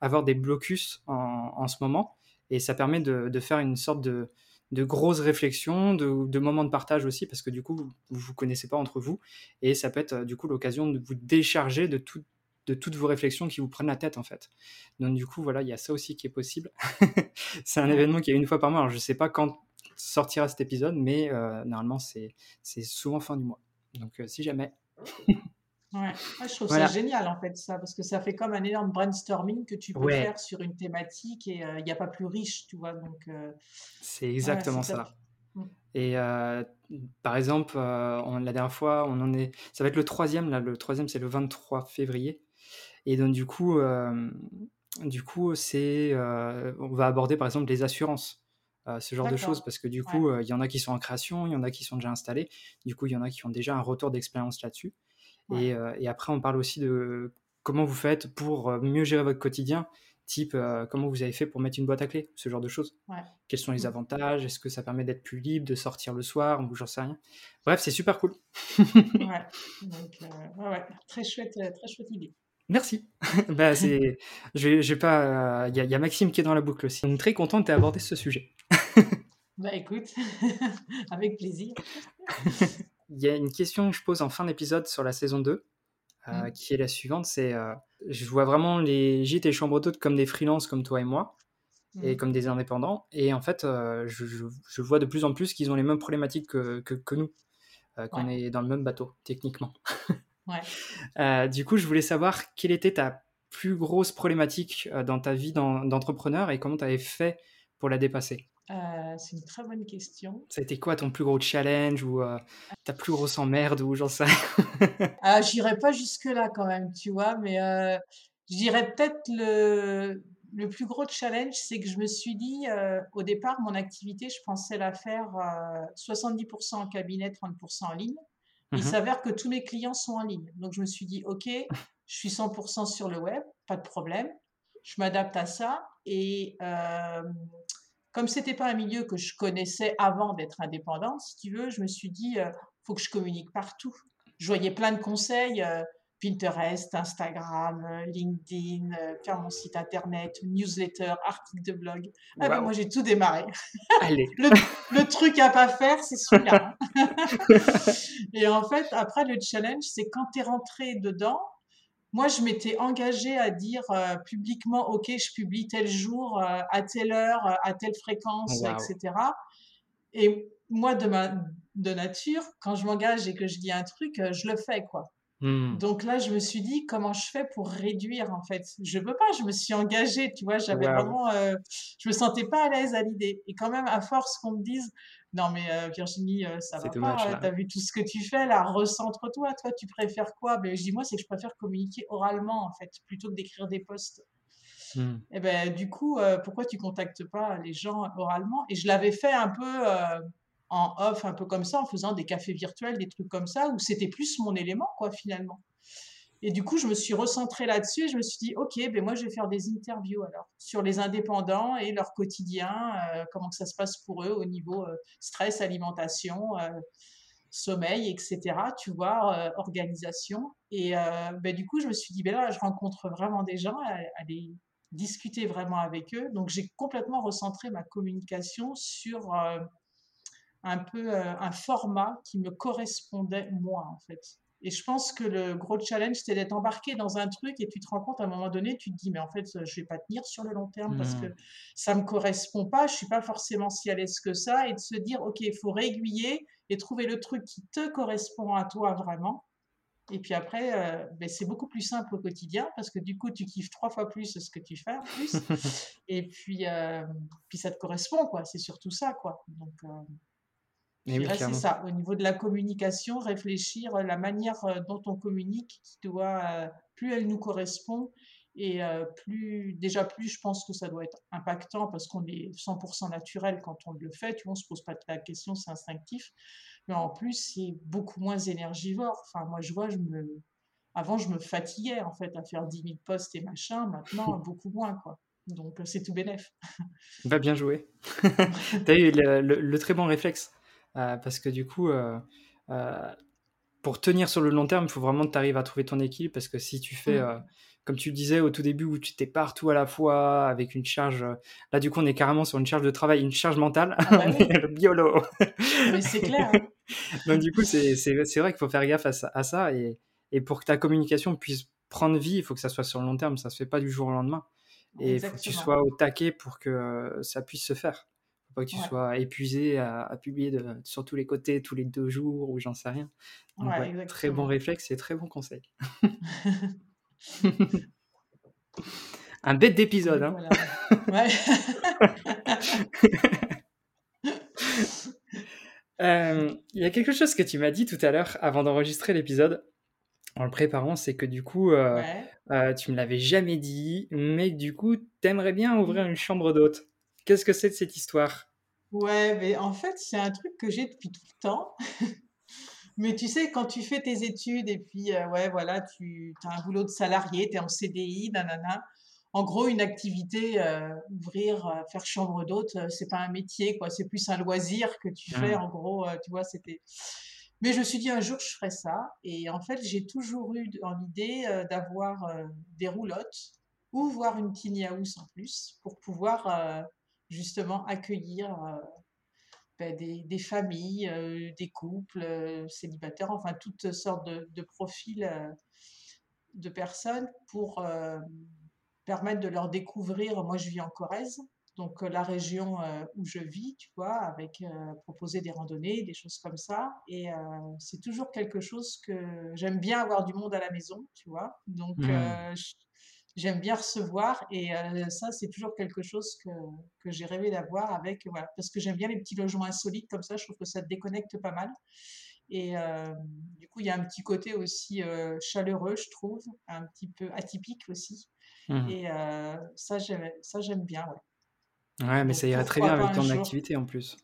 avoir des blocus en, en ce moment et ça permet de, faire une sorte de, de grosses réflexions, de, moments de partage aussi, parce que du coup, vous ne vous connaissez pas entre vous. Et ça peut être euh, du coup l'occasion de vous décharger de, de toutes vos réflexions qui vous prennent la tête, en fait. Donc du coup, voilà, il y a ça aussi qui est possible. c'est un événement qui est une fois par mois. Alors je ne sais pas quand sortira cet épisode, mais euh, normalement, c'est souvent fin du mois. Donc euh, si jamais... Ouais. je trouve ça génial en fait ça, parce que ça fait comme un énorme brainstorming que tu peux faire sur une thématique et il n'y a pas plus riche, tu vois. Donc c'est exactement ça. Mmh. Et par exemple, la dernière fois, on en est, ça va être le troisième là. Le troisième, c'est le 23 février. Et donc du coup, du coup, c'est, on va aborder par exemple les assurances. Ce genre de choses parce que du coup il y en a qui sont en création, il y en a qui sont déjà installés, du coup il y en a qui ont déjà un retour d'expérience là-dessus. Et, après, on parle aussi de comment vous faites pour mieux gérer votre quotidien, type euh, comment vous avez fait pour mettre une boîte à clé, ce genre de choses. Quels sont les mmh. avantages? Est-ce que ça permet d'être plus libre, de sortir le soir ou j'en sais rien? Bref, c'est super cool. ouais. Donc, ouais, très chouette, très chouette idée. Merci. bah, c'est, je pas. Il y, a Maxime qui est dans la boucle aussi. Donc très content de abordé ce sujet. Bah écoute, avec plaisir. Il y a une question que je pose en fin d'épisode sur la saison 2, euh, mmh. qui est la suivante, c'est euh, je vois vraiment les gîtes et chambres d'hôtes comme des freelances comme toi et moi, et mmh. comme des indépendants, et en fait, euh, je, je, vois de plus en plus qu'ils ont les mêmes problématiques que, que, nous, qu'on est dans le même bateau, techniquement. ouais. du coup, je voulais savoir quelle était ta plus grosse problématique dans ta vie d'entrepreneur et comment tu avais fait pour la dépasser? Euh, c'est une très bonne question. Ça a été quoi ton plus gros challenge ou euh, ta plus grosse emmerde ou j'en sais ah, J'irai pas jusque-là quand même, tu vois, mais euh, je dirais peut-être le, le plus gros challenge, c'est que je me suis dit, au départ, mon activité, je pensais la faire 70% en cabinet, 30% en ligne. Il mmh s'avère que tous mes clients sont en ligne. Donc je me suis dit, OK, je suis 100% sur le web, pas de problème. Je m'adapte à ça. Et comme c'était pas un milieu que je connaissais avant d'être indépendante, si tu veux, je me suis dit, il euh, faut que je communique partout. Je voyais plein de conseils, euh, Pinterest, Instagram, euh, LinkedIn, faire mon site internet, newsletter, article de blog. Ah ben, moi, j'ai tout démarré. Allez. le, truc à pas faire, c'est celui-là. Et en fait, après, le challenge, c'est quand tu es rentré dedans, moi, je m'étais engagée à dire euh, publiquement, OK, je publie tel jour, euh, à telle heure, euh, à telle fréquence, etc. Et moi, de ma de nature, quand je m'engage et que je dis un truc, je le fais, quoi. Mmh. Donc là, je me suis dit, comment je fais pour réduire, en fait? Je peux pas, je me suis engagée, tu vois, j'avais vraiment... je me sentais pas à l'aise à l'idée. Et quand même, à force qu'on me dise, non, mais Virginie, ça va pas. T'as vu tout ce que tu fais là. Recentre-toi. Toi, tu préfères quoi? Ben, Je dis moi, c'est que je préfère communiquer oralement en fait, plutôt que d'écrire des posts. Mmh. Et ben du coup, pourquoi tu contactes pas les gens oralement? Et je l'avais fait un peu en off, un peu comme ça, en faisant des cafés virtuels, des trucs comme ça, où c'était plus mon élément quoi finalement. Et du coup, je me suis recentrée là-dessus et je me suis dit, OK, ben moi, je vais faire des interviews alors sur les indépendants et leur quotidien, euh, comment que ça se passe pour eux au niveau euh, stress, alimentation, euh, sommeil, etc. Tu vois, organisation. Et ben, du coup, je me suis dit, ben là, je rencontre vraiment des gens, aller discuter vraiment avec eux. Donc, j'ai complètement recentré ma communication sur un peu un format qui me correspondait moi, en fait. Et je pense que le gros challenge, c'est d'être embarqué dans un truc et tu te rends compte à un moment donné, tu te dis, mais en fait, je vais pas tenir sur le long terme parce que mmh. ça me correspond pas, je suis pas forcément si à l'aise que ça. Et de se dire, OK, il faut réaiguiller et trouver le truc qui te correspond à toi vraiment. Et puis après, euh, ben c'est beaucoup plus simple au quotidien parce que du coup, tu kiffes trois fois plus ce que tu fais en plus. et puis, euh, puis ça te correspond, quoi. C'est surtout ça, quoi. Donc, euh, c'est ça. Au niveau de la communication, réfléchir à la manière euh, dont on communique, qui doit, euh, plus elle nous correspond, et euh, plus, déjà plus, je pense que ça doit être impactant parce qu'on est 100% naturel quand on le fait. Tu vois, on se pose pas la question, c'est instinctif. Mais en plus, c'est beaucoup moins énergivore. Enfin, moi, je vois, je me, avant, je me fatiguais en fait à faire 10 000 postes et machin. Maintenant, beaucoup moins, quoi. Donc, c'est tout bénef. Va bien jouer. tu as eu le, très bon réflexe. Euh, parce que du coup, euh, euh, pour tenir sur le long terme, il faut vraiment que tu arrives à trouver ton équilibre parce que si tu fais, mmh. comme tu le disais au tout début, où tu étais partout à la fois avec une charge, là du coup on est carrément sur une charge de travail, une charge mentale, ah bah le biolo. Mais c'est clair. Hein. Donc du coup c'est vrai qu'il faut faire gaffe à ça, et, et, pour que ta communication puisse prendre vie, il faut que ça soit sur le long terme, ça se fait pas du jour au lendemain. Et il faut que tu sois au taquet pour que ça puisse se faire pas que tu sois épuisé à, publier de, sur tous les côtés tous les deux jours ou j'en sais rien. très bon réflexe et très bon conseil. Un bête d'épisode. Hein. Ouais. Euh, il y a quelque chose que tu m'as dit tout à l'heure avant d'enregistrer l'épisode en le préparant, c'est que du coup, euh, euh, tu me l'avais jamais dit, mais du coup, t'aimerais bien ouvrir une chambre d'hôte. Qu'est-ce que c'est de cette histoire? Ouais, mais en fait, c'est un truc que j'ai depuis tout le temps. mais tu sais, quand tu fais tes études et puis, ouais, voilà, tu as un boulot de salarié, tu es en CDI, nanana en gros, une activité, euh, ouvrir, euh, faire chambre d'hôte, euh, c'est pas un métier, quoi. C'est plus un loisir que tu fais, mmh. en gros, tu vois, c'était. Mais je me suis dit un jour je ferai ça. Et en fait, j'ai toujours eu en idée d'avoir des roulottes ou voir une tiny house en plus pour pouvoir justement accueillir ben, des, familles, des couples célibataires, enfin toutes sortes de, de profils de personnes pour permettre de leur découvrir. Moi, je vis en Corrèze, donc euh, la région euh, où je vis, tu vois, avec euh, proposer des randonnées, des choses comme ça. Et c'est toujours quelque chose que j'aime bien avoir du monde à la maison, tu vois. Donc mmh. J'aime bien recevoir et ça, c'est toujours quelque chose que, que j'ai rêvé d'avoir avec, voilà, parce que j'aime bien les petits logements insolites comme ça. Je trouve que ça te déconnecte pas mal. Et du coup, il y a un petit côté aussi chaleureux, je trouve, un petit peu atypique aussi. Mmh. Et ça, j'aime bien, ouais. Ouais, mais ça irait très bien avec ton activité en plus.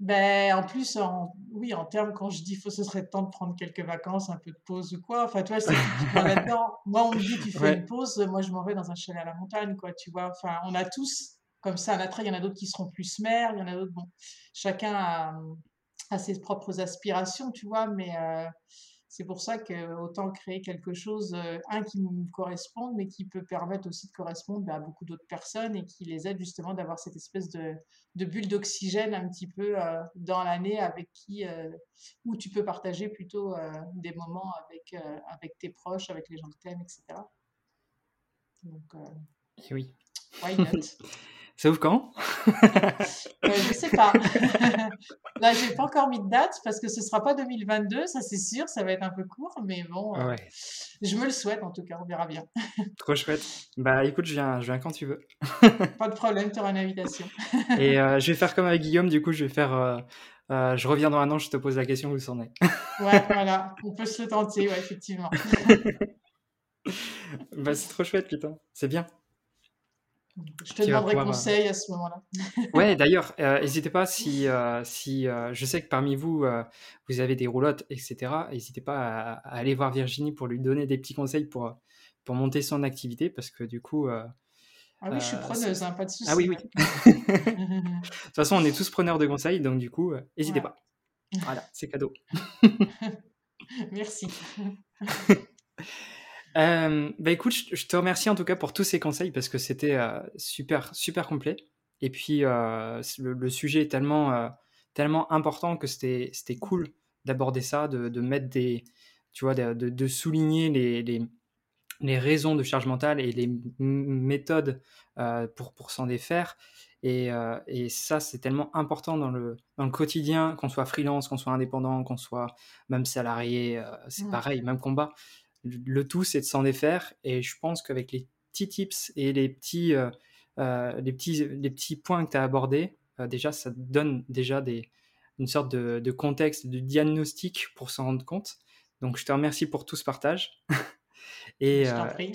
Ben, en plus, en, oui, en termes, quand je dis faut, ce serait temps de prendre quelques vacances, un peu de pause ou quoi. Enfin, tu vois, c'est là-dedans. Moi, on me dit, tu fais une pause, moi, je m'en vais dans un chalet à la montagne, quoi, tu vois. Enfin, on a tous, comme ça, un attrait. Il y en a d'autres qui seront plus mères, il y en a d'autres, bon, chacun a, a, ses propres aspirations, tu vois, mais c'est pour ça que autant créer quelque chose, euh, un qui me corresponde, mais qui peut permettre aussi de correspondre à beaucoup d'autres personnes et qui les aide justement d'avoir cette espèce de, bulle d'oxygène un petit peu euh, dans l'année avec qui, euh, où tu peux partager plutôt des moments avec, avec tes proches, avec les gens que tu aimes, etc. Donc, oui. Why not? Ça ouvre quand? Euh, Je sais pas. Là, j'ai pas encore mis de date parce que ce sera pas 2022, ça c'est sûr, ça va être un peu court, mais bon, euh, je me le souhaite en tout cas, on verra bien. Trop chouette. Bah écoute, je viens, je viens quand tu veux. pas de problème, tu auras une invitation. Et euh, je vais faire comme avec Guillaume, du coup, je vais faire. je reviens dans un an, je te pose la question où c'en est. ouais, voilà, on peut se le tenter, ouais, effectivement. bah c'est trop chouette, putain, c'est bien. Je te demanderai conseil à ce moment-là. ouais, d'ailleurs, euh, n'hésitez pas si, euh, si euh, je sais que parmi vous, vous avez des roulottes, etc. N'hésitez pas à, aller voir Virginie pour lui donner des petits conseils pour, pour monter son activité parce que du coup. ah oui, je suis preneuse, hein, pas de soucis. Ah oui, oui. de toute façon, on est tous preneurs de conseils, donc du coup, n'hésitez pas. Voilà, c'est cadeau. Merci. Euh, bah écoute, je, te remercie en tout cas pour tous ces conseils parce que c'était euh, super, super complet. Et puis, euh, le, sujet est tellement, tellement important que c'était cool d'aborder ça, de, de, mettre des. Tu vois, de, de souligner les, les, les, raisons de charge mentale et les méthodes pour, pour s'en défaire. Et, et ça, c'est tellement important dans le, dans le quotidien, qu'on soit freelance, qu'on soit indépendant, qu'on soit même salarié, c'est pareil, même combat le tout, c'est de s'en défaire. Et je pense qu'avec les petits tips et les petits, euh, euh, les petits, les petits points que tu as abordés, euh, déjà, ça donne déjà des, une sorte de, contexte, de diagnostic pour s'en rendre compte. Donc, je te remercie pour tout ce partage. et,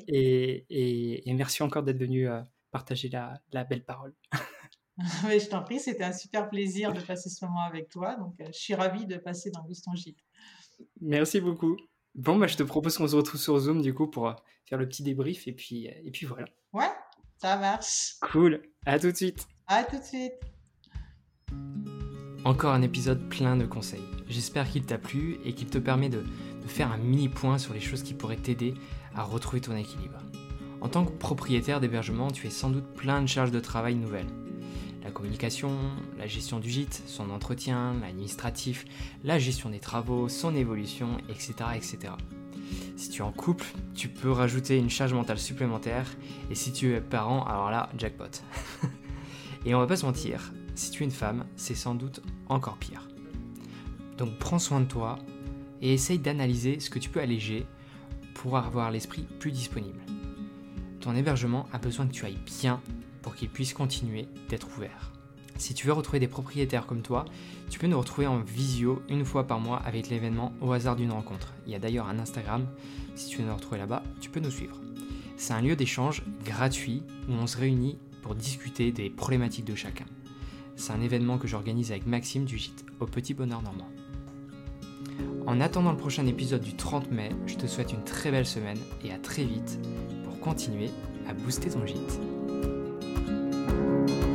et, et, merci encore d'être venu partager la, la, belle parole. oui, je t'en prie, c'était un super plaisir de passer ce moment avec toi. Donc, je suis ravie de passer dans Gîte. Merci beaucoup. Bon, bah, je te propose qu'on se retrouve sur Zoom du coup pour euh, faire le petit débrief et puis, euh, et puis voilà. Ouais, ça marche. Cool. À tout de suite. À tout de suite. Encore un épisode plein de conseils. J'espère qu'il t'a plu et qu'il te permet de, de faire un mini point sur les choses qui pourraient t'aider à retrouver ton équilibre. En tant que propriétaire d'hébergement, tu es sans doute plein de charges de travail nouvelles la communication, la gestion du gîte, son entretien, l'administratif, la gestion des travaux, son évolution, etc., etc. Si tu es en couple, tu peux rajouter une charge mentale supplémentaire, et si tu es parent, alors là, jackpot. Et on va pas se mentir, si tu es une femme, c'est sans doute encore pire. Donc prends soin de toi et essaye d'analyser ce que tu peux alléger pour avoir l'esprit plus disponible. Ton hébergement a besoin que tu ailles bien pour qu'il puisse continuer d'être ouvert. Si tu veux retrouver des propriétaires comme toi, tu peux nous retrouver en visio une fois par mois avec l'événement au hasard d'une rencontre. Il y a d'ailleurs un Instagram, si tu veux nous retrouver là-bas, tu peux nous suivre. C'est un lieu d'échange gratuit où on se réunit pour discuter des problématiques de chacun. C'est un événement que j'organise avec Maxime du gîte au Petit Bonheur Normand. En attendant le prochain épisode du 30 mai, je te souhaite une très belle semaine et à très vite pour continuer à booster ton gîte. Bye.